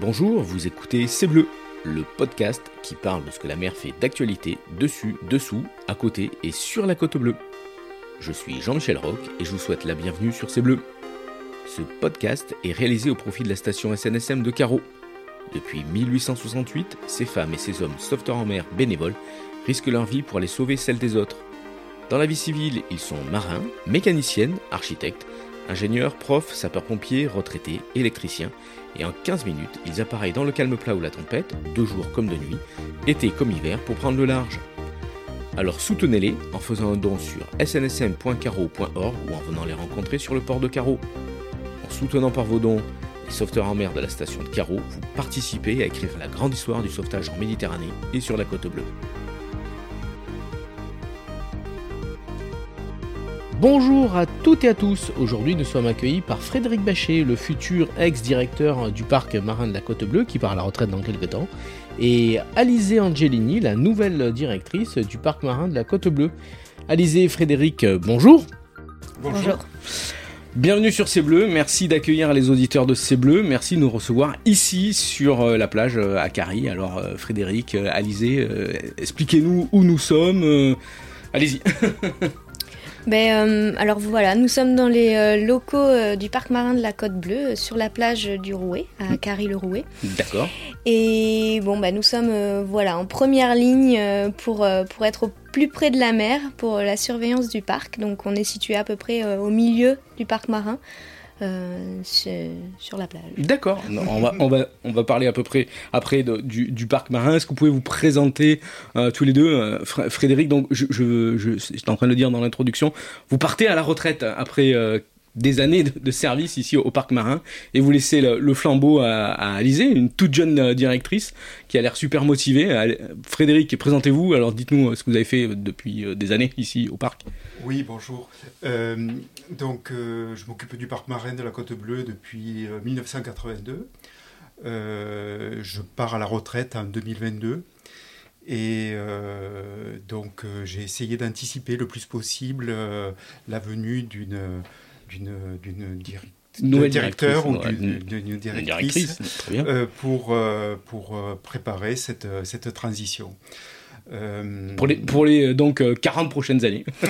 Bonjour, vous écoutez C'est Bleu, le podcast qui parle de ce que la mer fait d'actualité dessus, dessous, à côté et sur la côte bleue. Je suis Jean-Michel Roch et je vous souhaite la bienvenue sur C'est Bleu. Ce podcast est réalisé au profit de la station SNSM de Carreau. Depuis 1868, ces femmes et ces hommes sauveteurs en mer bénévoles risquent leur vie pour aller sauver celle des autres. Dans la vie civile, ils sont marins, mécaniciennes, architectes, ingénieurs, profs, sapeurs-pompiers, retraités, électriciens, et en 15 minutes, ils appareillent dans le calme plat ou la tempête, de jour comme de nuit, été comme hiver, pour prendre le large. Alors soutenez-les en faisant un don sur snsm.caro.org ou en venant les rencontrer sur le port de Carreau. En soutenant par vos dons les sauveteurs en mer de la station de Carreau, vous participez à écrire la grande histoire du sauvetage en Méditerranée et sur la côte bleue. Bonjour à toutes et à tous. Aujourd'hui, nous sommes accueillis par Frédéric Bachet, le futur ex-directeur du parc marin de la Côte Bleue, qui part à la retraite dans quelques temps, et Alizé Angelini, la nouvelle directrice du parc marin de la Côte Bleue. Alizé et Frédéric, bonjour. Bonjour. Bienvenue sur C'est Bleu, merci d'accueillir les auditeurs de C'est Bleu, merci de nous recevoir ici sur la plage à Carrie. Alors Frédéric, Alizé, expliquez-nous où nous sommes. Allez-y. Ben, euh, alors voilà, nous sommes dans les euh, locaux euh, du parc marin de la Côte Bleue, sur la plage du Rouet, à Carry-le-Rouet. D'accord. Et bon, ben, nous sommes voilà, en première ligne pour, pour être au plus près de la mer, pour la surveillance du parc. Donc on est situé à peu près au milieu du parc marin. Euh, sur la plage. D'accord. On va, on, va, on va parler à peu près après du, du, parc marin. Est-ce que vous pouvez vous présenter euh, tous les deux euh, Frédéric, donc je, je, je, j'étais en train de le dire dans l'introduction, vous partez à la retraite après des années de, service ici au, parc marin et vous laissez le, flambeau à, à, Alizé, une toute jeune euh, directrice qui a l'air super motivée. Frédéric, présentez-vous. Alors dites-nous euh, ce que vous avez fait depuis euh, des années ici au parc. Oui, bonjour. donc je m'occupe du parc marin de la Côte Bleue depuis 1982. je pars à la retraite en 2022. Et donc j'ai essayé d'anticiper le plus possible la venue d'une d'une directeur ou d'une directrice, euh, pour, euh, pour euh, préparer cette, cette transition. Pour les, pour les donc 40 prochaines années.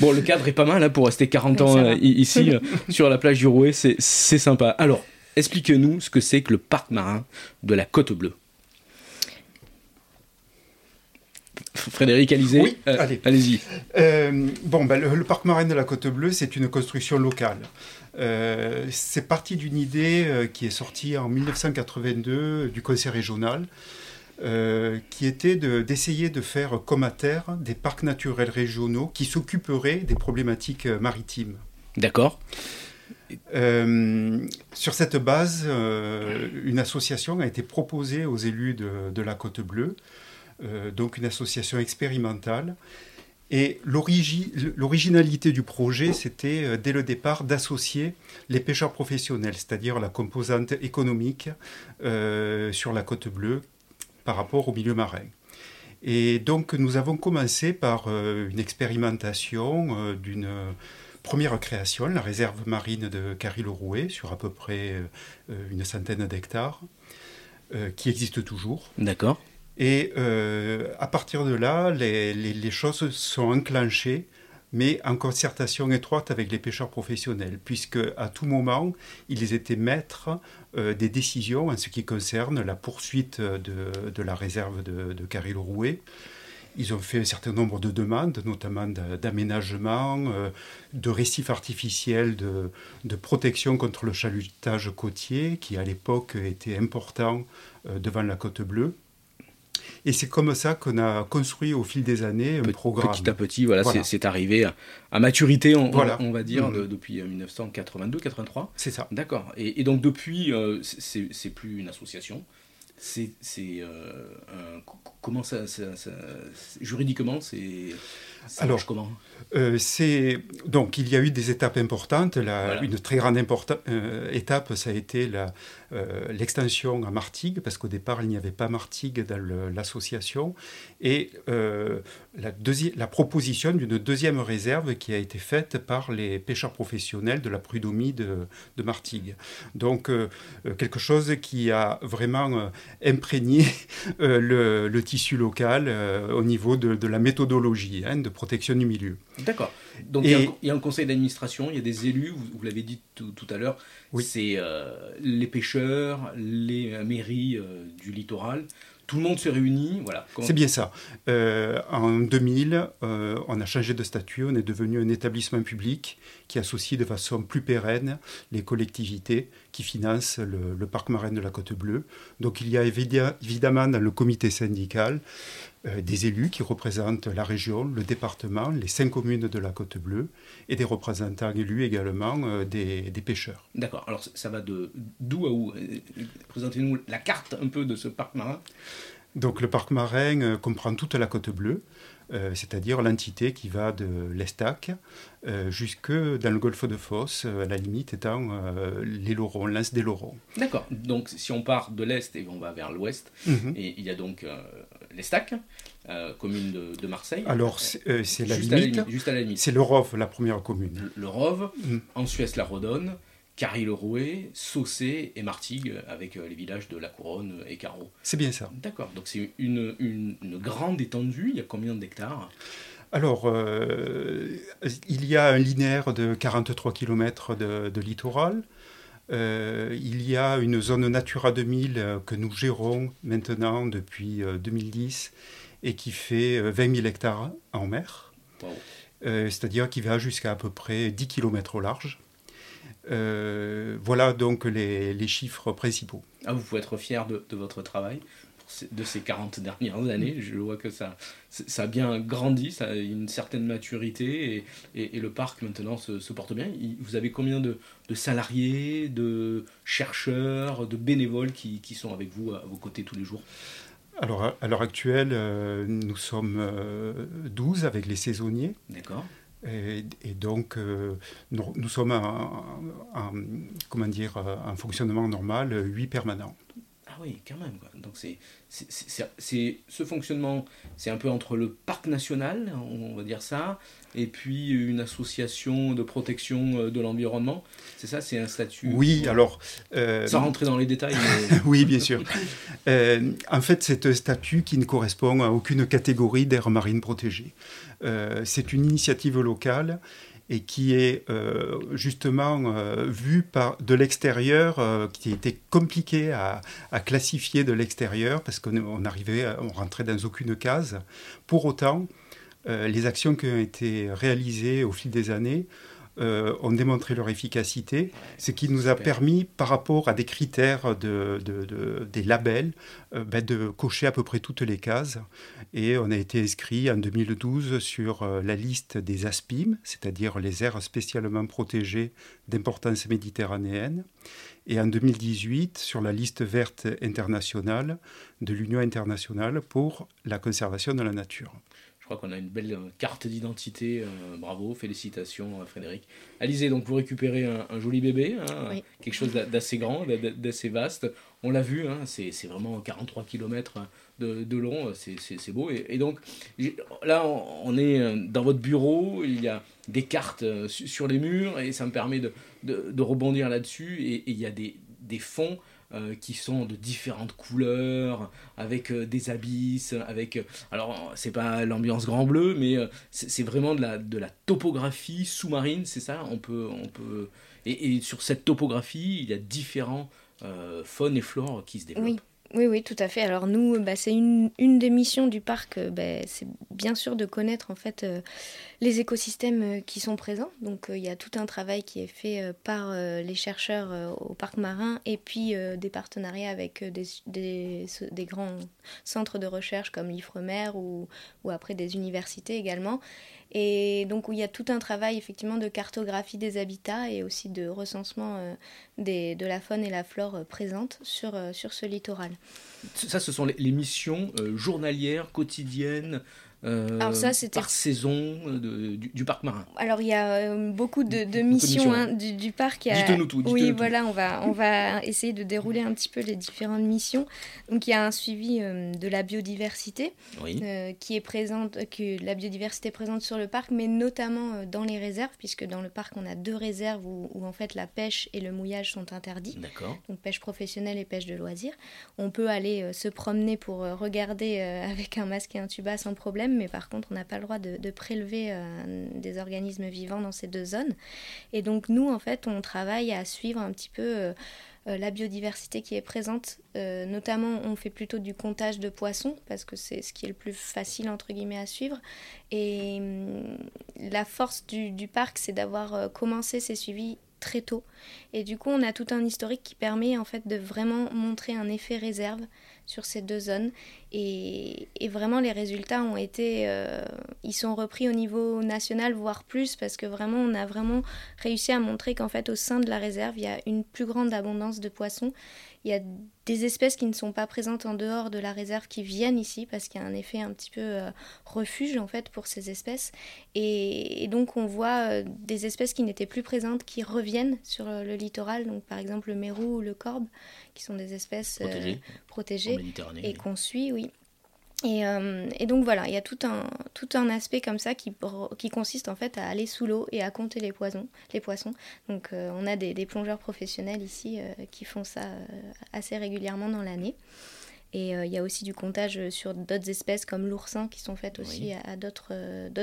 bon, le cadre est pas mal hein, pour rester 40 ans ici sur la plage du Rouet, c'est sympa. Alors, expliquez-nous ce que c'est que le parc marin de la Côte Bleue. Frédéric Alizé, oui, euh, allez. allez-y. Euh, bon, ben, le, parc marin de la Côte Bleue, c'est une construction locale. Euh, c'est parti d'une idée qui est sortie en 1982 du conseil régional, qui était d'essayer de, faire comme à terre des parcs naturels régionaux qui s'occuperaient des problématiques maritimes. D'accord. sur cette base, une association a été proposée aux élus de, de la Côte Bleue donc une association expérimentale. Et l'originalité du projet, c'était euh, dès le départ d'associer les pêcheurs professionnels, c'est-à-dire la composante économique euh, sur la côte bleue par rapport au milieu marin. Et donc nous avons commencé par une expérimentation d'une première création, la réserve marine de Carry-le-Rouet, sur à peu près une centaine d'hectares, qui existe toujours. D'accord. Et euh, à partir de là, les, choses sont enclenchées, mais en concertation étroite avec les pêcheurs professionnels, puisque à tout moment, ils étaient maîtres euh, des décisions en ce qui concerne la poursuite de, la réserve de, de Caril-Rouet. Ils ont fait un certain nombre de demandes, notamment d'aménagement, euh, de récifs artificiels, de, protection contre le chalutage côtier, qui à l'époque était important devant la côte bleue. Et c'est comme ça qu'on a construit au fil des années un programme. Petit à petit, voilà, c'est arrivé à, maturité, on, on, va dire, mm-hmm. depuis 1982-83. Euh, c'est ça. D'accord. Et, donc depuis, euh, c'est plus une association. C'est euh, comment ça, juridiquement c'est Ça Alors, comment? euh, c'est donc il y a eu des étapes importantes. Une très grande euh, étape, ça a été euh, l'extension à Martigues, parce qu'au départ il n'y avait pas Martigues dans l'association, et la, la, proposition d'une deuxième réserve qui a été faite par les pêcheurs professionnels de la prudomie de, de Martigues. Donc quelque chose qui a vraiment imprégné le, tissu local au niveau de, la méthodologie hein, de protection du milieu. D'accord. Donc il, y a un, conseil d'administration, il y a des élus, vous, l'avez dit tout, à l'heure, c'est euh, les pêcheurs, les mairies euh, du littoral. Tout le monde se réunit, voilà. C'est bien ça. Euh, en 2000, on a changé de statut, on est devenu un établissement public qui associe de façon plus pérenne les collectivités qui financent le, le parc marin de la Côte Bleue. Donc il y a évidemment dans le comité syndical euh, des élus qui représentent la région, le département, les cinq communes de la Côte Bleue et des représentants élus également euh, des, pêcheurs. D'accord, alors ça va de d'où à où euh, Présentez-nous la carte un peu de ce parc marin? Donc le parc marin comprend toute la Côte Bleue, c'est-à-dire l'entité qui va de l'Estac jusque dans le golfe de Fosse, à la limite étant les Laurons, l'Anse des Laurons. D'accord, donc si on part de l'Est et on va vers l'Ouest, mhm. et il y a donc l'Estac, euh, commune de, Marseille. Alors, c'est euh, la, limite. Juste à la limite. C'est le Rove, la première commune. Le, Rove, mm. en Suisse, la Rodonne, Carry-le-Rouet, Saucé et Martigues, avec euh, les villages de La Couronne et Carreau. C'est bien ça. D'accord. Donc, c'est une, une, grande étendue. Il y a combien d'hectares? Alors, il y a un linéaire de 43 km de, de littoral. Euh, il y a une zone Natura 2000 euh, que nous gérons maintenant depuis 2010 euh, et qui fait 20 000 hectares en mer. C'est-à-dire qui va jusqu'à à peu près 10 km au large. voilà donc les, chiffres principaux. Ah, vous pouvez être fier de votre travail de ces 40 dernières années. Je vois que ça, ça a bien grandi, ça a une certaine maturité et, et, le parc maintenant se, porte bien. Vous avez combien de, salariés, de chercheurs, de bénévoles qui, qui, sont avec vous à vos côtés tous les jours? Alors, à l'heure actuelle, euh, nous sommes 12 euh, avec les saisonniers. D'accord. Et, donc, euh, nous, sommes en, comment dire, en fonctionnement normal, 8 permanents. Ah oui, quand même. Donc c'est, c'est, ce fonctionnement, c'est un peu entre le parc national, on va dire ça, et puis une association de protection euh, de l'environnement. C'est ça, c'est un statut. Oui, alors. Euh, Sans rentrer dans les détails. oui, bien sûr. Euh, en fait, c'est un statut qui ne correspond à aucune catégorie d'aire marine protégée. c'est une initiative locale et qui est euh, justement euh, vu par, de l'extérieur, euh, qui était compliqué à, à classifier de l'extérieur parce qu'on arrivait, on rentrait dans aucune case. Pour autant, les actions qui ont été réalisées au fil des années euh, ont démontré leur efficacité, ce qui nous a permis, par rapport à des critères de, des labels, euh, ben, de cocher à peu près toutes les cases. Et on a été inscrit en 2012 sur euh, la liste des ASPIM, c'est-à-dire les aires spécialement protégées d'importance méditerranéenne, et en 2018 sur la liste verte internationale de l'Union internationale pour la conservation de la nature. Je crois qu'on a une belle euh, carte d'identité. Euh, bravo, félicitations euh, Frédéric. Alizé, donc vous récupérez un, joli bébé, hein, quelque chose d'assez grand, d'assez vaste. On l'a vu, hein, c'est vraiment 43 km de, de long, c'est beau. Et, donc là, on est dans votre bureau, il y a des cartes sur les murs et ça me permet de, de, rebondir là-dessus. Et, il y a des, des fonds euh, qui sont de différentes couleurs, avec euh, des abysses, avec... Euh, alors, c'est pas l'ambiance grand bleu, mais c'est vraiment de la, de la topographie sous-marine, c'est ça? On peut, on peut... Et, sur cette topographie, il y a différents faunes et flores qui se développent. Oui, tout à fait. Alors nous, bah, c'est une, des missions du parc, euh, bah, c'est bien sûr de connaître en fait euh, les écosystèmes euh, qui sont présents. Donc il y a tout un travail qui est fait par les chercheurs au parc marin et puis des partenariats avec des, des, des, grands centres de recherche comme l'IFREMER ou, ou après des universités également. Et donc il y a tout un travail effectivement de cartographie des habitats et aussi de recensement euh, de la faune et la flore euh, présentes sur, euh, sur ce littoral. Ça, ce sont les, missions journalières, quotidiennes par saison du, parc marin Alors il y a beaucoup de, missions, hein, du, parc. Dites-nous tout. oui, voilà, on va, on va essayer de dérouler un petit peu les différentes missions. Donc il y a un suivi de la biodiversité qui est présente, que la biodiversité est présente sur le parc, mais notamment dans les réserves, puisque dans le parc on a deux réserves où, où en fait la pêche et le mouillage sont interdits. D'accord. Donc pêche professionnelle et pêche de loisirs. On peut aller euh, se promener pour euh, regarder euh, avec un masque et un tuba sans problème, mais par contre on n'a pas le droit de, prélever des organismes vivants dans ces deux zones. Et donc nous en fait on travaille à suivre un petit peu la biodiversité qui est présente. notamment, on fait plutôt du comptage de poissons parce que c'est ce qui est le plus facile entre guillemets à suivre. Et hum, la force du parc, c'est d'avoir commencé ces suivis très tôt. Et du coup, on a tout un historique qui permet en fait de vraiment montrer un effet réserve sur ces deux zones. Et, vraiment, les résultats ont été, euh, ils sont repris au niveau national, voire plus, parce que vraiment, on a vraiment réussi à montrer qu'en fait, au sein de la réserve, il y a une plus grande abondance de poissons il y a des espèces qui ne sont pas présentes en dehors de la réserve qui viennent ici parce qu'il y a un effet un petit peu euh, refuge en fait pour ces espèces. Et, donc on voit euh, des espèces qui n'étaient plus présentes qui reviennent sur le, littoral. Donc par exemple le mérou ou le corbe qui sont des espèces euh, protégées, et qu'on suit, oui. Euh, et, donc voilà, il y a tout un, tout un aspect comme ça qui, qui consiste en fait à aller sous l'eau et à compter les, poisons, les poissons. Donc euh, on a des, des, plongeurs professionnels ici euh, qui font ça assez régulièrement dans l'année. Et il y a aussi du comptage sur d'autres espèces comme l'oursin qui sont faites aussi à, d'autres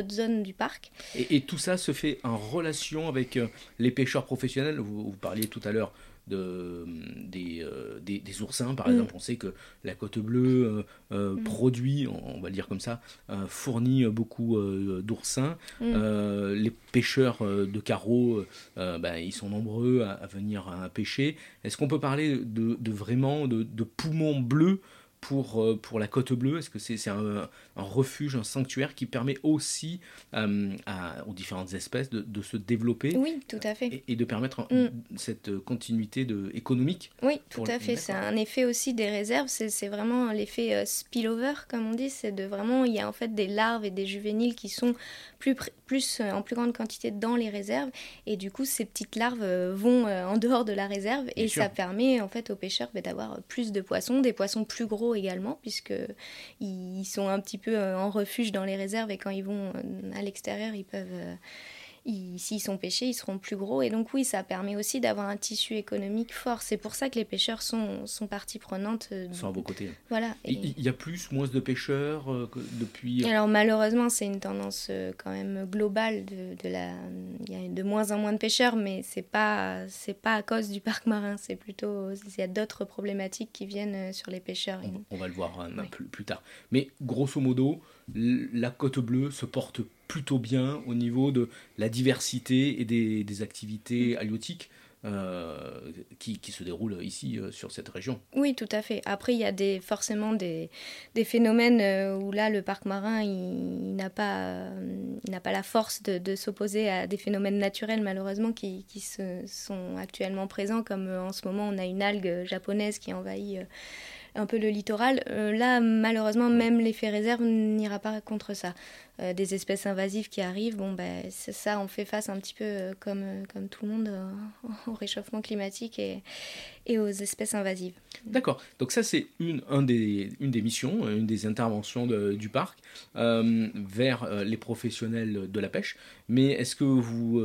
zones du parc. Et, tout ça se fait en relation avec les pêcheurs professionnels. Vous, vous parliez tout à l'heure de, des, euh, des, des, oursins, par mm. exemple. On sait que la côte bleue euh, euh, mm. produit, on va dire comme ça, fournit beaucoup d'oursins. Mm. les pêcheurs de carreaux, ben, ils sont nombreux à, venir à pêcher. Est-ce qu'on peut parler de, de vraiment de, de poumons bleus pour, euh, pour la côte bleue Est-ce que c'est un, un, refuge, un sanctuaire qui permet aussi euh, à, aux différentes espèces de, de, se développer Oui, tout à fait. Et, de permettre mm. cette continuité de, économique Oui, tout à fait. C'est un effet aussi des réserves. C'est vraiment l'effet euh, spillover, comme on dit. C'est de vraiment, il y a en fait des larves et des juvéniles qui sont plus, plus en plus grande quantité dans les réserves. Et du coup, ces petites larves vont en dehors de la réserve. et ça permet en fait aux pêcheurs bah, d'avoir plus de poissons, des poissons plus gros également, puisque ils sont un petit peu euh, en refuge dans les réserves et quand ils vont euh, à l'extérieur, ils peuvent euh, s'ils sont pêchés, ils seront plus gros. Et donc oui, ça permet aussi d'avoir un tissu économique fort. C'est pour ça que les pêcheurs sont, sont partie prenante. Ils sont à vos côtés. Voilà. Il y a plus, moins de pêcheurs depuis... Alors malheureusement, c'est une tendance quand même globale. De, de, la... Il y a de moins en moins de pêcheurs, mais c'est pas, c'est pas à cause du parc marin. C'est plutôt... Il y a d'autres problématiques qui viennent sur les pêcheurs. On, va le voir un, peu plus tard. Mais grosso modo, la côte bleue se porte plutôt bien au niveau de la diversité et des, activités mm. halieutiques. Euh, qui, se déroulent ici euh, sur cette région. Oui, tout à fait. Après, il y a des, forcément des, phénomènes euh, où là, le parc marin, il, n'a pas, la force de, s'opposer à des phénomènes naturels, malheureusement, qui, qui se, sont actuellement présents, comme en ce moment, on a une algue japonaise qui envahit un peu le littoral. Là, malheureusement, même l'effet réserve n'ira pas contre ça. Euh, des espèces invasives qui arrivent, bon, c'est ça, on fait face un petit peu euh, comme, comme tout le monde au réchauffement climatique et, et aux espèces invasives. D'accord, donc ça c'est une, un des, une des missions, une des interventions du parc vers les professionnels de la pêche. Mais est-ce que vous,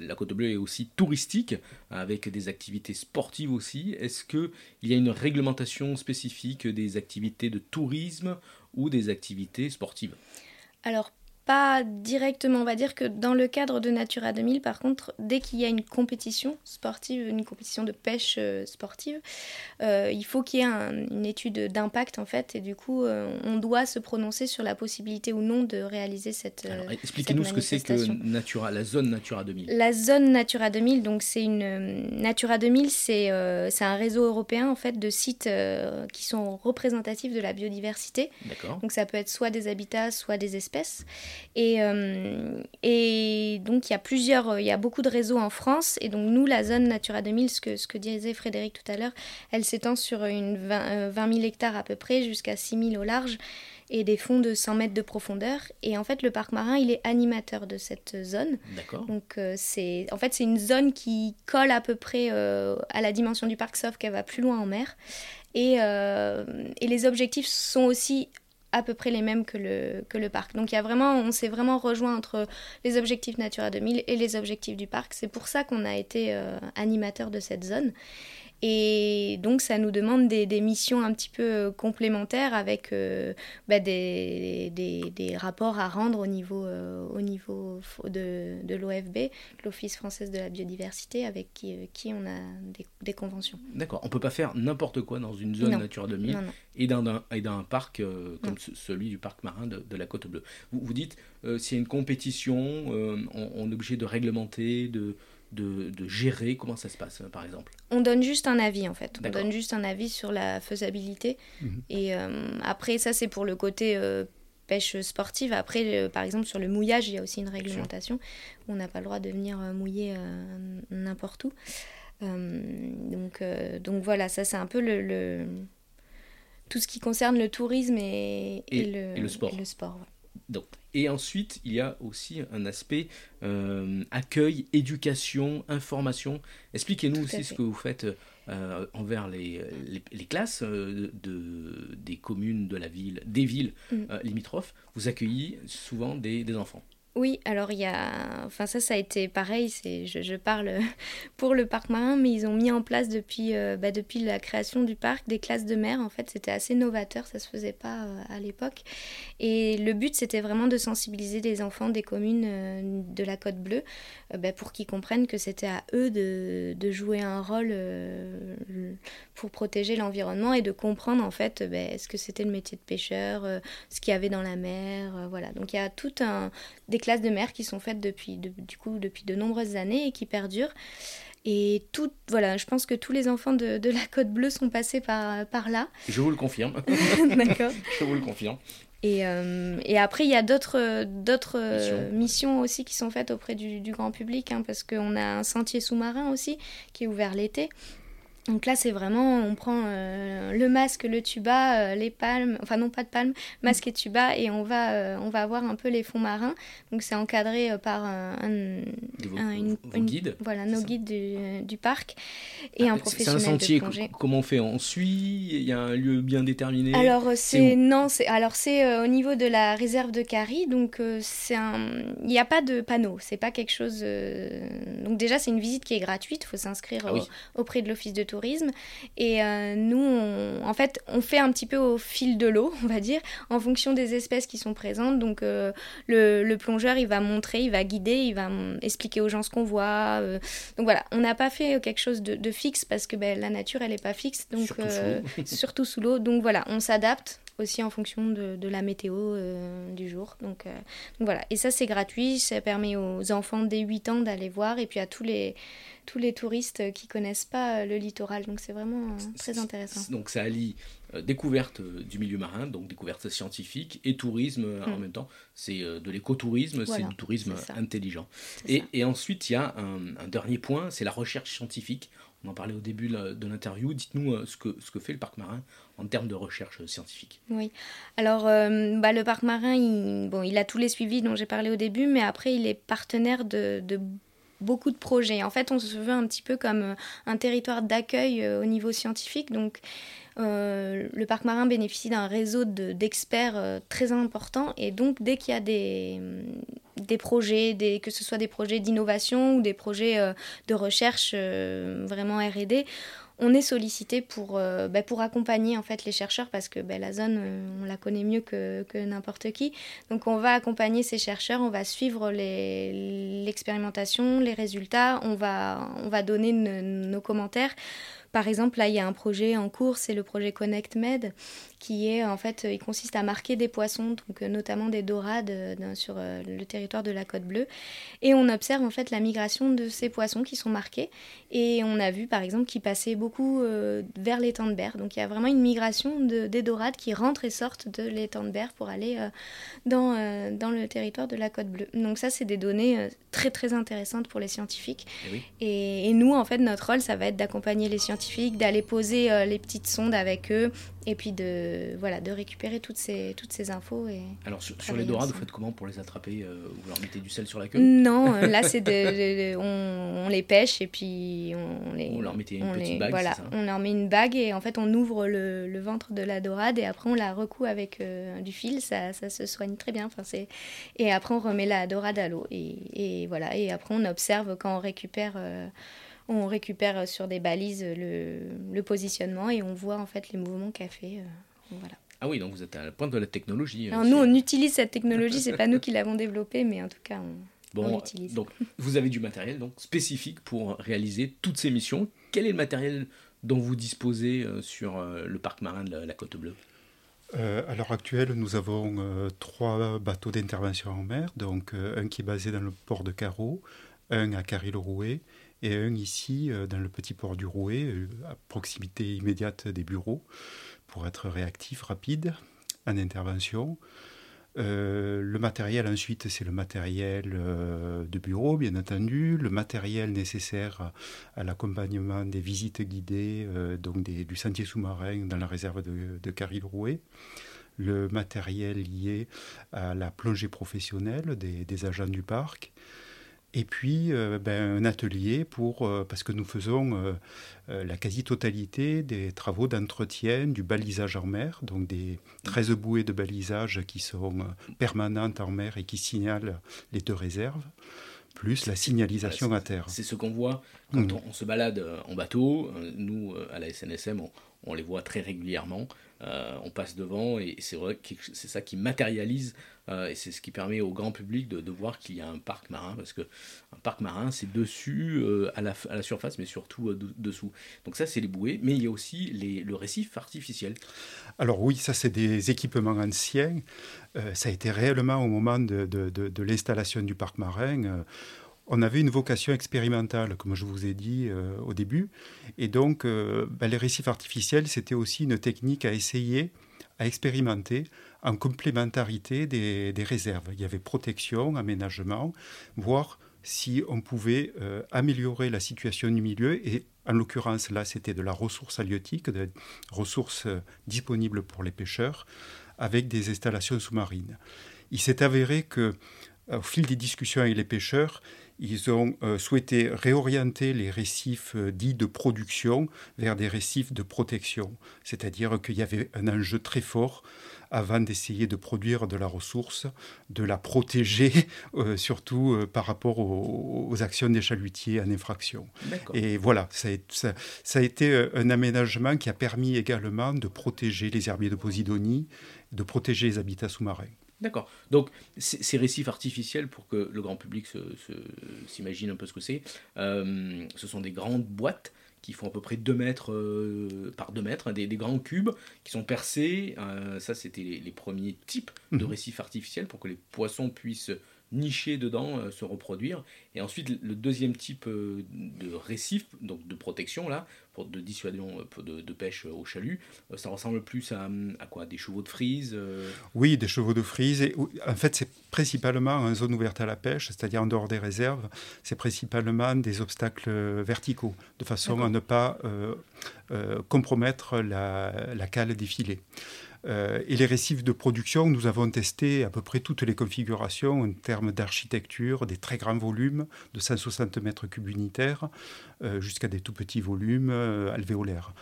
la Côte Bleue est aussi touristique, avec des activités sportives aussi? Est-ce qu'il y a une réglementation spécifique des activités de tourisme ou des activités sportives? Alors, pas directement. On va dire que dans le cadre de Natura 2000, par contre, dès qu'il y a une compétition sportive, une compétition de pêche euh, sportive, euh, il faut qu'il y ait une étude d'impact en fait, et du coup, euh, on doit se prononcer sur la possibilité ou non de réaliser cette. Alors, expliquez-nous ce que c'est que Natura, la zone Natura 2000. La zone Natura 2000, donc c'est une Natura 2000, c'est c'est un réseau européen en fait de sites qui sont représentatifs de la biodiversité. D'accord. Donc ça peut être soit des habitats, soit des espèces. Et, euh, et donc, il y a plusieurs, il y a beaucoup de réseaux en France. Et donc, nous, la zone Natura 2000, ce que, ce que disait Frédéric tout à l'heure, elle s'étend sur une 20, 20 000 hectares à peu près, jusqu'à 6 000 au large. et des fonds de 100 mètres de profondeur. Et en fait, le parc marin, il est animateur de cette zone. D'accord. Donc, c'est en fait, c'est une zone qui colle à peu près à la dimension du parc, sauf qu'elle va plus loin en mer. Et, et les objectifs sont aussi à peu près les mêmes que le, que le parc. Donc il y a vraiment, on s'est vraiment rejoint entre les objectifs Natura 2000 et les objectifs du parc. C'est pour ça qu'on a été euh, animateur de cette zone. Et donc, ça nous demande des, des missions un petit peu euh, complémentaires avec euh, bah, des, des, des, rapports à rendre au niveau, euh, au niveau de, de l'OFB, l'Office française de la biodiversité, avec qui, qui on a des, conventions. D'accord. On ne peut pas faire n'importe quoi dans une zone Natura 2000 et dans un, et dans un parc comme celui du parc marin de, de la Côte Bleue. Vous, vous dites, s'il y a une compétition, on, on, est obligé de réglementer, de de, gérer Comment ça se passe, euh, par exemple On donne juste un avis, en fait. On donne juste un avis sur la faisabilité. Mhm. Et euh, après, ça, c'est pour le côté euh, pêche sportive. Après, par exemple, sur le mouillage, il y a aussi une réglementation. On n'a pas le droit de venir mouiller n'importe où. donc, donc voilà, ça, c'est un peu le, tout ce qui concerne le tourisme et, le, sport. Et le sport donc, et ensuite, il y a aussi un aspect euh, accueil, éducation, information. Expliquez-nous aussi ce que vous faites euh, envers les, les, classes euh, de, des communes de la ville, des villes mm. limitrophes. Vous accueillez souvent des, des enfants. Oui, alors il y a, enfin ça, ça a été pareil. C'est, je, parle pour le parc marin, mais ils ont mis en place depuis, euh, bah, depuis la création du parc des classes de mer. En fait, c'était assez novateur, ça se faisait pas euh, à l'époque. Et le but, c'était vraiment de sensibiliser les enfants des communes euh, de la Côte Bleue, bah, pour qu'ils comprennent que c'était à eux de, de, jouer un rôle pour protéger l'environnement et de comprendre en fait bah, ce que c'était le métier de pêcheur, ce qu'il y avait dans la mer, voilà. Donc il y a tout un des classes de mer qui sont faites depuis, du coup, depuis de nombreuses années et qui perdurent. Et tout, voilà, je pense que tous les enfants de, de, la Côte Bleue sont passés par, par là. Je vous le confirme. D'accord. je vous le confirme. Et, euh, et après, il y a d'autres, d'autres missions. aussi qui sont faites auprès du, du grand public, hein, parce qu'on a un sentier sous-marin aussi qui est ouvert l'été. Donc là, c'est vraiment, on prend euh, le masque, le tuba, euh, les palmes, enfin non pas de palmes, masque et tuba, et on va, euh, on va voir un peu les fonds marins. Donc c'est encadré par un, une, guide. Voilà, nos guides du, du, parc et ah, un professionnel C'est un sentier. Comment on fait? On suit? Il y a un lieu bien déterminé? Alors c'est non, c'est alors c'est au niveau de la réserve de Cary. Donc c'est un, il n'y a pas de panneau. C'est pas quelque chose. Donc déjà c'est une visite qui est gratuite. Il faut s'inscrire ah auprès de l'office de tourisme. Et euh, nous, en fait, on fait un petit peu au fil de l'eau, on va dire, en fonction des espèces qui sont présentes. Donc, euh, le, plongeur, il va montrer, il va guider, il va expliquer aux gens ce qu'on voit. Euh. donc voilà, on n'a pas fait quelque chose de, fixe parce que ben, la nature, elle n'est pas fixe. Donc, surtout sous l'eau. Donc voilà, on s'adapte aussi en fonction de, de la météo du jour. Donc, donc, voilà, et ça c'est gratuit, ça permet aux enfants dès 8 ans d'aller voir et puis à tous les, tous les touristes qui connaissent pas euh, le littoral. Donc c'est vraiment euh, très intéressant. Donc ça allie euh, découverte du milieu marin, donc découverte scientifique et tourisme en hmm. même temps. C'est de l'écotourisme, c'est du tourisme intelligent. Et, et, ensuite, il y a un, dernier point, c'est la recherche scientifique. On en parlait au début de l'interview. Dites-nous ce, que, ce que fait le parc marin en termes de recherche scientifique. Oui. Alors, bah, le parc marin, il, bon, il a tous les suivis dont j'ai parlé au début, mais après, il est partenaire de, de beaucoup de projets. En fait, on se veut un petit peu comme euh, un territoire d'accueil euh, au niveau scientifique. Donc, euh, le parc marin bénéficie d'un réseau d'experts très important. Et donc, dès qu'il y a des, des projets, que ce soit des projets d'innovation ou des projets de recherche vraiment RD, on est sollicité pour, euh, bah, pour accompagner en fait les chercheurs parce que bah, la zone euh, on la connaît mieux que, n'importe qui donc on va accompagner ces chercheurs on va suivre l'expérimentation les, résultats on va donner nos commentaires par exemple, là, il y a un projet en cours, c'est le projet Connect Med, qui est en fait, il consiste à marquer des poissons, donc euh, notamment des dorades euh, sur euh, le territoire de la Côte Bleue, et on observe en fait la migration de ces poissons qui sont marqués, et on a vu par exemple qu'ils passaient beaucoup vers l'étang de berre, donc il y a vraiment une migration de, des dorades qui rentrent et sortent de l'étang de berre pour aller dans, dans le territoire de la Côte Bleue. Donc ça, c'est des données très très intéressantes pour les scientifiques, eh et, et nous, en fait, notre rôle, ça va être d'accompagner les scientifiques scientifiques, d'aller poser euh, les petites sondes avec eux et puis de, voilà, de récupérer toutes ces, toutes ces infos. Et Alors sur, les dorades, vous faites comment pour les attraper euh, Vous leur mettez du sel sur la queue? Non, là c'est de, on, les pêche et puis on les... On leur met une petite bague, Voilà, on leur met une bague et en fait on ouvre le, le ventre de la dorade et après on la recoue avec euh, du fil, ça, ça, se soigne très bien. Enfin, et après on remet la dorade à l'eau et, et, voilà, et après on observe quand on récupère... Euh, on récupère sur des balises le, positionnement et on voit en fait les mouvements qu'a fait. Euh, voilà. Ah oui, donc vous êtes à la pointe de la technologie. Alors nous, on utilise cette technologie, c'est pas nous qui l'avons développée, mais en tout cas, on, bon, l'utilise. Donc, vous avez du matériel donc spécifique pour réaliser toutes ces missions. Quel est le matériel dont vous disposez euh, sur euh, le parc marin de la, Côte Bleue? À l'heure actuelle, nous avons trois bateaux d'intervention en mer, donc un qui est basé dans le port de Carreau, un à Carry-le-Rouet et un ici euh, dans le petit port du Rouet, euh, à proximité immédiate des bureaux, pour être réactif, rapide en intervention. Euh, le matériel ensuite, c'est le matériel de bureau, bien entendu, le matériel nécessaire à, l'accompagnement des visites guidées, donc du sentier sous-marin dans la réserve de, de Caril-Rouet, le matériel lié à la plongée professionnelle des agents du parc, et puis euh, ben, un atelier pour, euh, parce que nous faisons euh, la quasi-totalité des travaux d'entretien du balisage en mer, donc des 13 bouées de balisage qui sont permanentes en mer et qui signalent les deux réserves plus la signalisation à terre. C'est ce qu'on voit quand mm. on, se balade en bateau. Nous, à la SNSM, on les voit très régulièrement. Euh, on passe devant et c'est vrai que c'est ça qui matérialise euh, et c'est ce qui permet au grand public de, voir qu'il y a un parc marin parce que un parc marin c'est dessus euh, à, la, surface mais surtout dessous. Donc ça c'est les bouées mais il y a aussi le récif artificiel. Alors oui ça c'est des équipements anciens. ça a été réellement au moment de l'installation du parc marin on avait une vocation expérimentale, comme je vous ai dit euh, au début. Et donc, euh, ben, les récifs artificiels, c'était aussi une technique à essayer, à expérimenter en complémentarité des, réserves. Il y avait protection, aménagement, voir si on pouvait euh, améliorer la situation du milieu. Et en l'occurrence, là, c'était de la ressource halieutique, de ressources disponibles pour les pêcheurs, avec des installations sous-marines. Il s'est avéré que au fil des discussions avec les pêcheurs, ils ont euh, souhaité réorienter les récifs euh, dits de production vers des récifs de protection. C'est-à-dire qu'il y avait un enjeu très fort avant d'essayer de produire de la ressource, de la protéger, euh, surtout par rapport aux, actions des chalutiers en infraction. Et voilà, ça a, ça a, été un aménagement qui a permis également de protéger les herbiers de Posidonie, de protéger les habitats sous-marins. D'accord. Donc, ces récifs artificiels, pour que le grand public s'imagine un peu ce que c'est, euh, ce sont des grandes boîtes qui font à peu près 2 mètres euh, par 2 mètres, hein, des, grands cubes qui sont percés. Euh, ça, c'était les, premiers types de mhm. récifs artificiels pour que les poissons puissent nicher dedans, se reproduire. Et ensuite, le deuxième type de récif, donc de protection, là, pour, de dissuasion euh, de, de, pêche au chalut, ça ressemble plus à, à quoi? Des chevaux de frise Oui, des chevaux de frise. Et, en fait, c'est principalement en zone ouverte à la pêche, c'est-à-dire en dehors des réserves, c'est principalement des obstacles verticaux, de façon à ne pas compromettre la, la cale des filets. Euh, et les récifs de production, nous avons testé à peu près toutes les configurations en termes d'architecture, des très grands volumes de 160 mètres cubes unitaires euh, jusqu'à des tout petits volumes euh, alvéolaires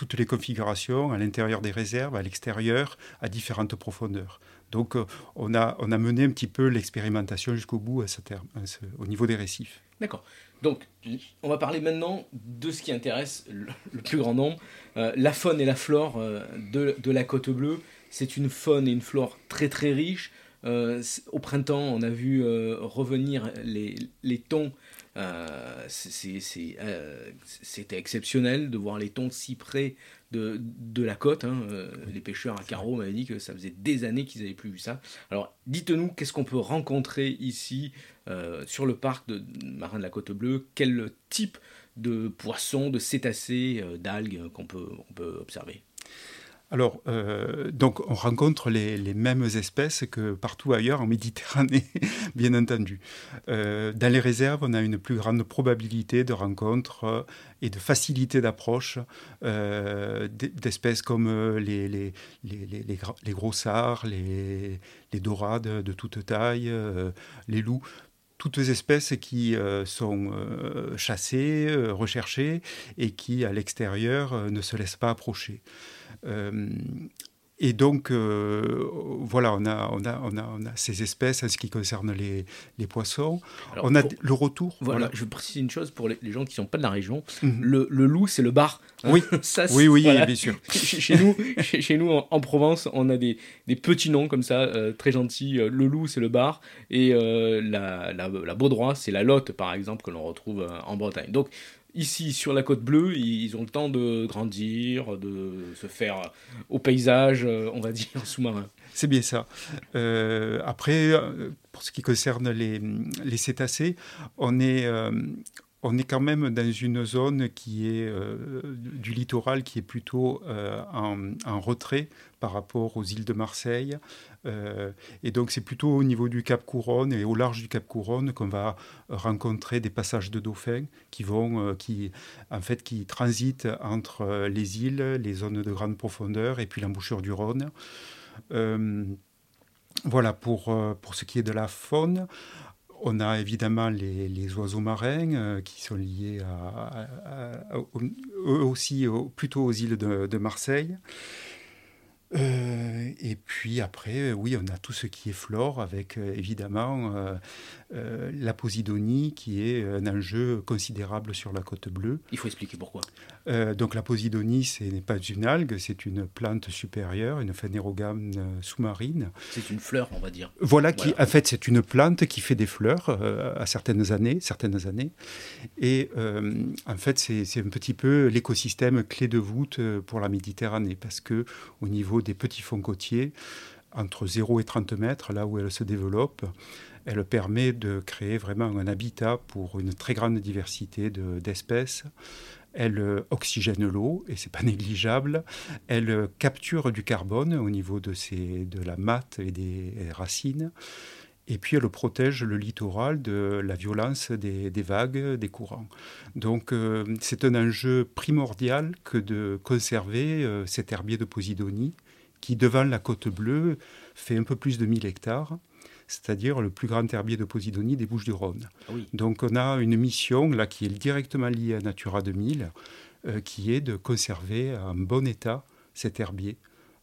toutes les configurations à l'intérieur des réserves, à l'extérieur, à différentes profondeurs. Donc on, a, on mené un petit peu l'expérimentation jusqu'au bout au niveau des récifs. D'accord. Donc, on va parler maintenant de ce qui intéresse le, plus grand nombre, euh, la faune et la flore euh, de, la côte bleue. C'est une faune et une flore très très riche. Euh, au printemps, on a vu revenir les, les thons euh, euh, c'était exceptionnel de voir les thons si près de, de la côte. Hein. Euh, les pêcheurs à carreau m'avaient dit que ça faisait des années qu'ils n'avaient plus vu ça. Alors dites-nous, qu'est-ce qu'on peut rencontrer ici sur le parc de marin de la côte bleue? Quel type de poissons, de cétacés, d'algues qu'on peut, on peut observer? Alors, euh, on rencontre les, mêmes espèces que partout ailleurs en Méditerranée, bien entendu. Euh, dans les réserves, on a une plus grande probabilité de rencontre et de facilité d'approche d'espèces comme les, les, les, gros sars, les, dorades de toute taille, les loups toutes espèces qui sont chassées, recherchées et qui, à l'extérieur, ne se laissent pas approcher. Euh, et donc, euh, voilà, on a, on, a, on, a, on a, ces espèces en ce qui concerne les, les poissons. on a le retour. Voilà, je précise une chose pour les, gens qui ne sont pas de la région. Mhm. le, le, loup, c'est le bar. Oui, Ça, oui, oui, bien sûr. chez, nous, chez, nous en, Provence, on a des, des petits noms comme ça, euh, très gentils. Le loup, c'est le bar. Et la, la, la baudroie, c'est la lotte, par exemple, que l'on retrouve en Bretagne. Donc, Ici, sur la côte bleue, ils ont le temps de grandir, de se faire au paysage, euh, on va dire, sous-marin. C'est bien ça. Euh, après, euh, pour ce qui concerne les, les cétacés, on est, on est quand même dans une zone qui est euh, du littoral qui est plutôt euh, en, retrait par rapport aux îles de Marseille. Euh, et donc c'est plutôt au niveau du Cap Couronne et au large du Cap Couronne qu'on va rencontrer des passages de dauphins qui vont, qui, en fait, qui transitent entre les îles, les zones de grande profondeur et puis l'embouchure du Rhône. voilà pour, pour ce qui est de la faune. On a évidemment les, oiseaux marins euh, qui sont liés eux aussi plutôt aux îles de Marseille. Euh, et puis après, euh, oui, on a tout ce qui est flore, avec euh, évidemment la posidonie, qui est un enjeu considérable sur la côte bleue. Il faut expliquer pourquoi. donc la posidonie, ce n'est pas une algue, c'est une plante supérieure, une phanérogame sous-marine. C'est une fleur, on va dire. Voilà, qui, en fait, c'est une plante qui fait des fleurs à certaines années, certaines années. Et en fait, c'est un petit peu l'écosystème clé de voûte pour la Méditerranée, parce que au niveau des petits fonds côtiers, entre 0 et 30 mètres, là où elle se développe, elle permet de créer vraiment un habitat pour une très grande diversité d'espèces. elle oxygène l'eau, et c'est pas négligeable. Elle capture du carbone au niveau de, de la matte et des racines. Et puis elle protège le littoral de la violence des, vagues, des courants. Donc euh, c'est un enjeu primordial que de conserver euh, cet herbier de Posidonie qui, devant la côte bleue, fait un peu plus de 1000 hectares, c'est-à-dire le plus grand herbier de Posidonie des Bouches-du-Rhône. Ah Donc on a une mission là qui est directement liée à Natura 2000, euh, qui est de conserver en bon état cet herbier.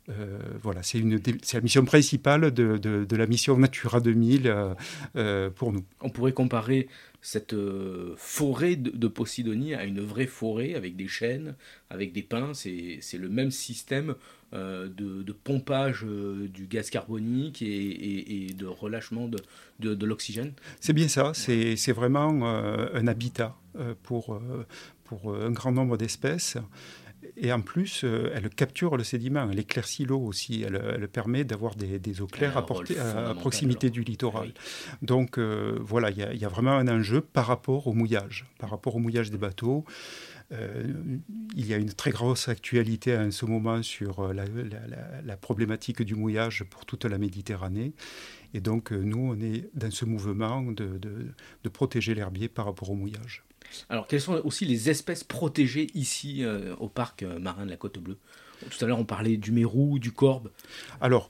Euh, voilà, c'est la mission principale de, de, la mission Natura 2000 euh, pour nous. On pourrait comparer cette forêt de, de, Posidonie à une vraie forêt avec des chênes, avec des pins. C'est le même système euh, de, pompage euh, du gaz carbonique et, de relâchement de, de, l'oxygène C'est bien ça, c'est vraiment euh, un habitat pour, pour un grand nombre d'espèces. Et en plus, elle capture le sédiment, elle éclaircit l'eau aussi, elle, permet d'avoir des, eaux claires à, à, proximité du littoral. Donc voilà, il y, y, a vraiment un enjeu par rapport au mouillage, par rapport au mouillage des bateaux. Euh, il y a une très grosse actualité en ce moment sur euh, la, problématique du mouillage pour toute la Méditerranée. Et donc, euh, nous, on est dans ce mouvement de, de, protéger l'herbier par rapport au mouillage. Alors, quelles sont aussi les espèces protégées ici au parc marin de la Côte Bleue? Tout à l'heure, on parlait du mérou, du corbe. Alors,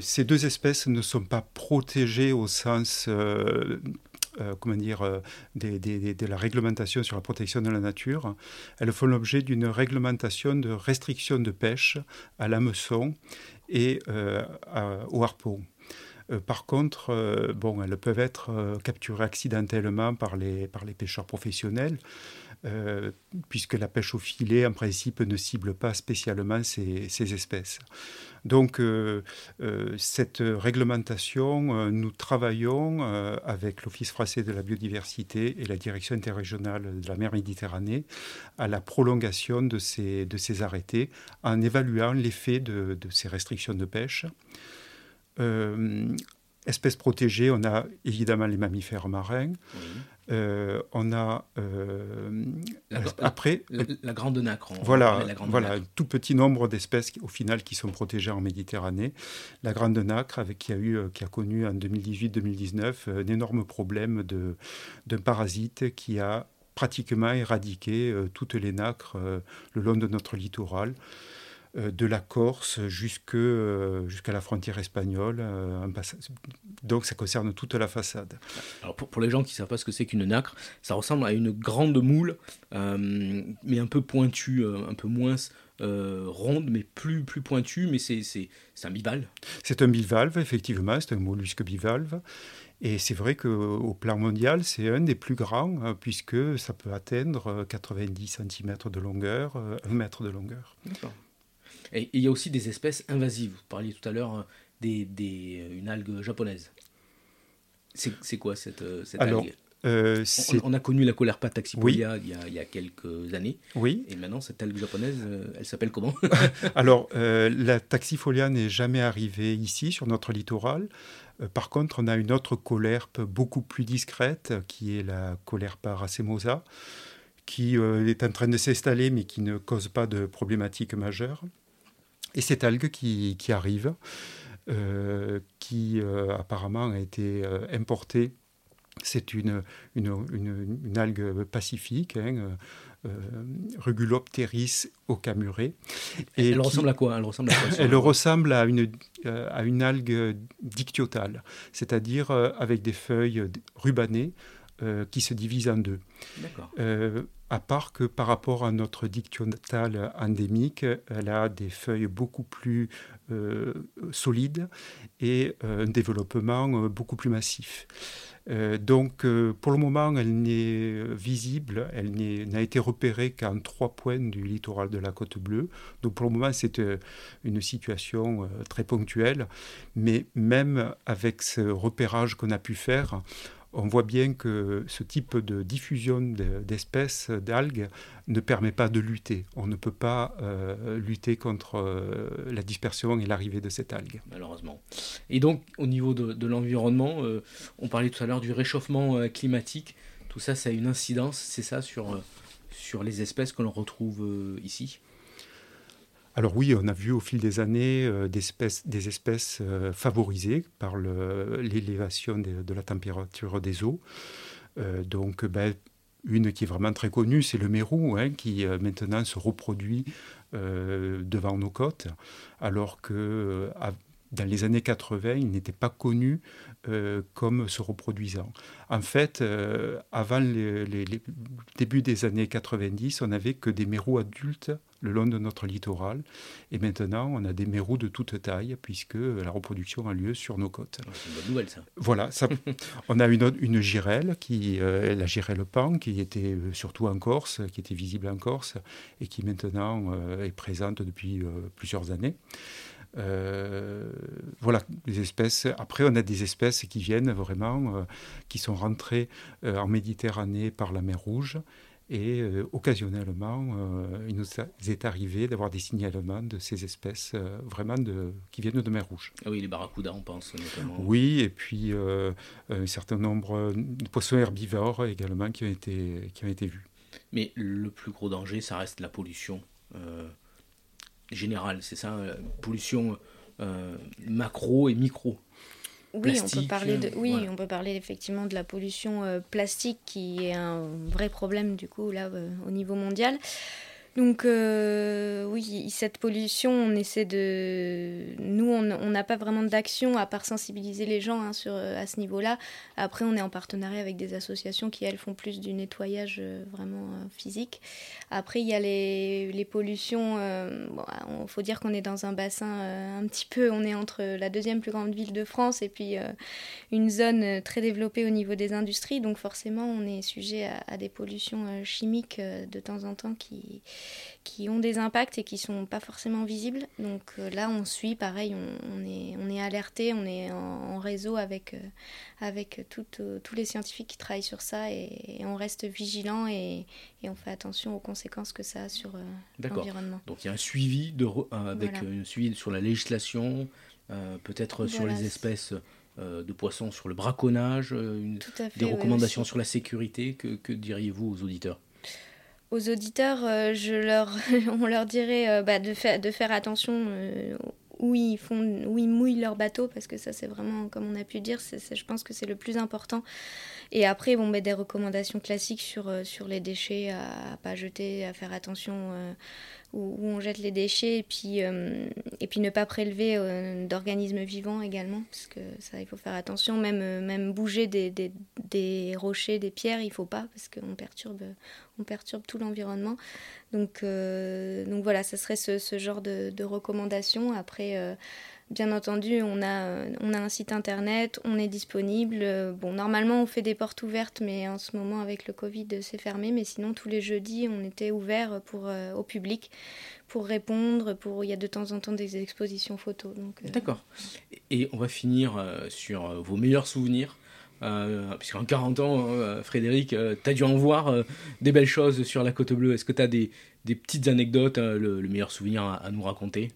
ces deux espèces ne sont pas protégées au sens euh, euh, de la réglementation sur la protection de la nature, elles font l'objet d'une réglementation de restriction de pêche à l'hameçon et euh, au harpon. Par contre, bon, elles peuvent être capturées accidentellement par les, pêcheurs professionnels. Euh, puisque la pêche au filet, en principe, ne cible pas spécialement ces, espèces. Donc, euh, euh, cette réglementation, nous travaillons avec l'Office français de la biodiversité et la Direction interrégionale de la mer Méditerranée à la prolongation de ces, arrêtés en évaluant l'effet de, ces restrictions de pêche espèces protégées, on a évidemment les mammifères marins. Euh, on a la, après la, grande nacre. Voilà, voilà un tout petit nombre d'espèces au final qui sont protégées en Méditerranée. La grande nacre, avec qui a eu, qui a connu en 2018-2019 un énorme problème de d'un parasite qui a pratiquement éradiqué toutes les nacres le long de notre littoral. Euh, de la Corse euh, jusqu'à la frontière espagnole. Euh, donc ça concerne toute la façade. Alors pour, les gens qui ne savent pas ce que c'est qu'une nacre, ça ressemble à une grande moule, mais un peu pointue, un peu moins ronde, mais plus, plus pointue, mais c'est un bivalve. C'est un bivalve, effectivement, c'est un mollusque bivalve. Et c'est vrai qu'au plan mondial, c'est un des plus grands, puisque ça peut atteindre 90 cm de longueur, 1 mètre de longueur. D'accord. Et il y a aussi des espèces invasives. Vous parliez tout à l'heure euh, des, des, euh, une algue japonaise. C'est quoi cette, euh, cette algue? on, a connu la colère taxipolia il, y a, il, y a, quelques années. Oui. Et maintenant, cette algue japonaise, elle s'appelle comment? Alors, la taxifolia n'est jamais arrivée ici, sur notre littoral. par contre, on a une autre colerpe beaucoup plus discrète, qui est la colerpa racemosa, qui est en train de s'installer, mais qui ne cause pas de problématiques majeures. Et cette algue qui, arrive, euh, qui euh, apparemment a été euh, importée, c'est une, une, algue pacifique, hein, Rugulopteris ocamuré. Et elle ressemble à quoi? Elle ressemble à, elle ressemble à une, à une algue dictiotale, c'est-à-dire avec des feuilles rubanées qui se divisent en deux. D'accord à part que par rapport à notre dictionale endémique, elle a des feuilles beaucoup plus euh, solides et euh, un développement euh, beaucoup plus massif. donc pour le moment, elle n'est visible, elle n'a été repérée qu'en trois points du littoral de la côte bleue. Donc pour le moment, c'est une situation très ponctuelle. Mais même avec ce repérage qu'on a pu faire, on voit bien que ce type de diffusion d'espèces, d'algues, ne permet pas de lutter. On ne peut pas euh, lutter contre euh, la dispersion et l'arrivée de cette algue. Malheureusement. Et donc, au niveau de, l'environnement, euh, on parlait tout à l'heure du réchauffement climatique. Tout ça, ça a une incidence, c'est ça, sur, sur les espèces que l'on retrouve ici? Alors oui, on a vu au fil des années euh, des espèces, euh, favorisées par l'élévation de, la température des eaux. Euh, donc ben, une qui est vraiment très connue, c'est le mérou, hein, qui maintenant se reproduit devant nos côtes, alors que dans les années 80, il n'était pas connu comme se reproduisant. En fait, avant les, les, débuts des années 90, on n'avait que des mérous adultes le long de notre littoral. Et maintenant, on a des mérous de toute taille, puisque la reproduction a lieu sur nos côtes. Ah, c'est une bonne nouvelle, ça. Voilà, ça, on a une, une girelle, qui, euh, la girelle pan, qui était euh, surtout en Corse, qui était visible en Corse, et qui maintenant euh, est présente depuis plusieurs années. Voilà, les espèces. Après, on a des espèces qui viennent vraiment, qui sont rentrées en Méditerranée par la mer Rouge et euh, occasionnellement, euh, il nous est arrivé d'avoir des signalements de ces espèces euh, vraiment de, qui viennent de mer Rouge. Ah oui, les barracudas, on pense notamment. Oui, et puis un certain nombre de poissons herbivores également qui ont été, qui ont été vus. Mais le plus gros danger, ça reste la pollution générale, c'est ça Pollution macro et micro. Oui, on peut parler de, oui, on peut parler effectivement de la pollution euh, plastique qui est un vrai problème du coup là euh, au niveau mondial. Donc euh, oui, cette pollution, on essaie de... Nous, on n'a pas vraiment d'action à part sensibiliser les gens hein, sur, à ce niveau-là. Après, on est en partenariat avec des associations qui, elles, font plus du nettoyage euh, vraiment euh, physique. Après, il y a les, les pollutions. Il faut dire qu'on est dans un bassin un petit peu... On est entre la deuxième plus grande ville de France et puis une zone très développée au niveau des industries. Donc forcément, on est sujet à des pollutions chimiques de temps en temps qui qui ont des impacts et qui sont pas forcément visibles. Donc euh, là, on suit, pareil, on, est, on est alerté, on est en, réseau avec, euh, avec euh, tous les scientifiques qui travaillent sur ça et, on reste vigilant et, on fait attention aux conséquences que ça a sur l'environnement. Donc il y a un suivi, de, avec suivi sur la législation, peut-être sur les espèces de poissons sur le braconnage, des recommandations sur la sécurité. Que, diriez-vous aux auditeurs? Aux auditeurs, je leur, on leur dirait bah, de, faire, de faire attention où ils, font, où ils mouillent leur bateau, parce que ça, c'est vraiment, comme on a pu dire, je pense que c'est le plus important. Et après, bon, met des recommandations classiques sur, euh, sur les déchets à, ne pas jeter, à faire attention euh, où, on jette les déchets, et puis, euh, et puis ne pas prélever d'organismes vivants également, parce que ça, il faut faire attention. Même, même bouger des, des, des rochers, des pierres, il faut pas, parce qu'on perturbe, on perturbe tout l'environnement. Donc, donc voilà, ça serait ce, ce genre de, de recommandations. Après, Bien entendu, on a, on a un site internet, on est disponible. Bon, normalement, on fait des portes ouvertes, mais en ce moment, avec le Covid, c'est fermé. Mais sinon, tous les jeudis, on était ouvert pour, euh, au public pour répondre. Pour, il y a de temps en temps des expositions photos. Euh. D'accord. Et on va finir euh, sur vos meilleurs souvenirs. puisqu'en 40 ans, Frédéric, tu as dû en voir des belles choses sur la Côte Bleue. Est-ce que tu as des, petites anecdotes, le, meilleur souvenir à nous raconter?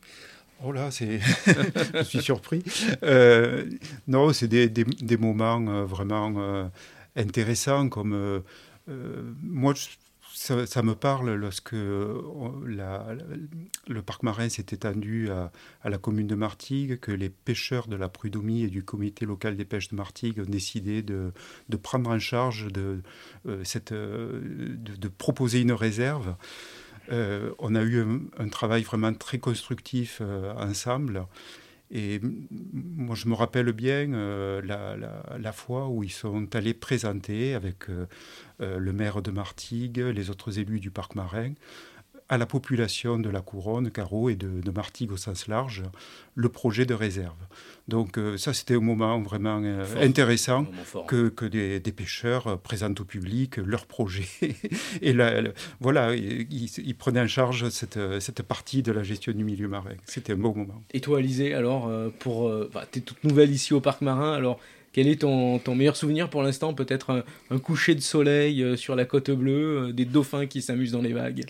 Oh là, je suis surpris. Euh, non, c'est des, moments euh, vraiment euh, intéressants, comme moi, ça, me parle lorsque le parc marin s'est étendu à, la commune de Martigues, que les pêcheurs de la Prud'homie et du comité local des pêches de Martigues ont décidé de, de prendre en charge, de, cette, de proposer une réserve. Euh, on a eu un, travail vraiment très constructif euh, ensemble. Et moi, je me rappelle bien euh, la, fois où ils sont allés présenter avec le maire de Martigues, les autres élus du parc marin, à la population de la Couronne, Carreau et de, Martigues au sens large, le projet de réserve. Donc euh, ça, c'était un moment vraiment euh, intéressant que, que des, pêcheurs euh, présentent au public leur projet. et là, voilà, ils, prenaient en charge cette, cette, partie de la gestion du milieu marin. C'était un beau moment. Et toi, Alizé, alors, pour, bah, tu es toute nouvelle ici au Parc Marin, alors quel est ton, ton meilleur souvenir pour l'instant? Peut-être un, coucher de soleil sur la côte bleue, des dauphins qui s'amusent dans les vagues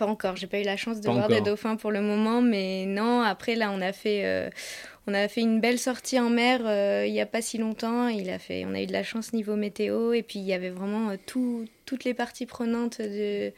Pas encore, j'ai pas eu la chance de voir des dauphins pour le moment, mais non, après là on a fait, on a fait une belle sortie en mer euh, il n'y a pas si longtemps. Il a fait, on a eu de la chance niveau météo et puis il y avait vraiment euh, toutes les parties prenantes de,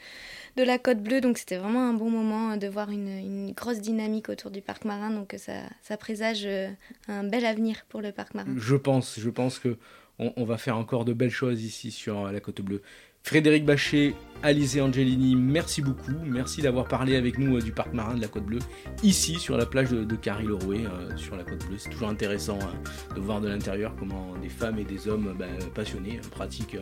de la Côte Bleue. Donc c'était vraiment un bon moment de voir une, grosse dynamique autour du parc marin. Donc ça, ça présage euh, un bel avenir pour le parc marin. Je pense, je pense que on va faire encore de belles choses ici sur la Côte Bleue. Frédéric Bachet, Alizé Angelini, merci beaucoup. Merci d'avoir parlé avec nous euh, du parc marin de la Côte Bleue, ici sur la plage de, de euh, sur la Côte Bleue. C'est toujours intéressant hein, de voir de l'intérieur comment des femmes et des hommes bah, passionnés euh, pratiquent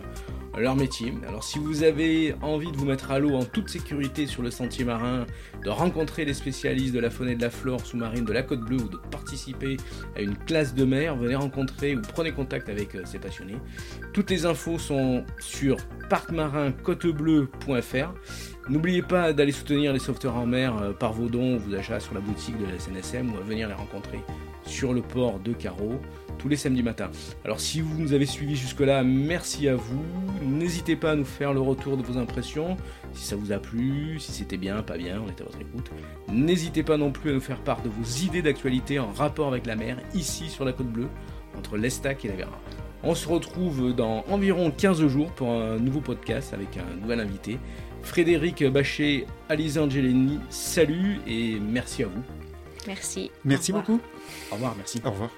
leur métier. Alors si vous avez envie de vous mettre à l'eau en toute sécurité sur le sentier marin, de rencontrer les spécialistes de la faune et de la flore sous-marine de la Côte Bleue ou de participer à une classe de mer, venez rencontrer ou prenez contact avec ces passionnés. Toutes les infos sont sur parc N'oubliez pas d'aller soutenir les sauveteurs en mer euh, par vos dons, vos achats sur la boutique de la SNSM ou à venir les rencontrer sur le port de Carreau tous les samedis matins. Alors si vous nous avez suivis jusque-là, merci à vous. N'hésitez pas à nous faire le retour de vos impressions, si ça vous a plu, si c'était bien, pas bien, on est à votre écoute. N'hésitez pas non plus à nous faire part de vos idées d'actualité en rapport avec la mer, ici sur la côte bleue, entre l'Estac et la Vera. On se retrouve dans environ 15 jours pour un nouveau podcast avec un nouvel invité. Frédéric Bachet, Alice Angelini, salut et merci à vous. Merci. Merci beaucoup. Au revoir, merci. Au revoir.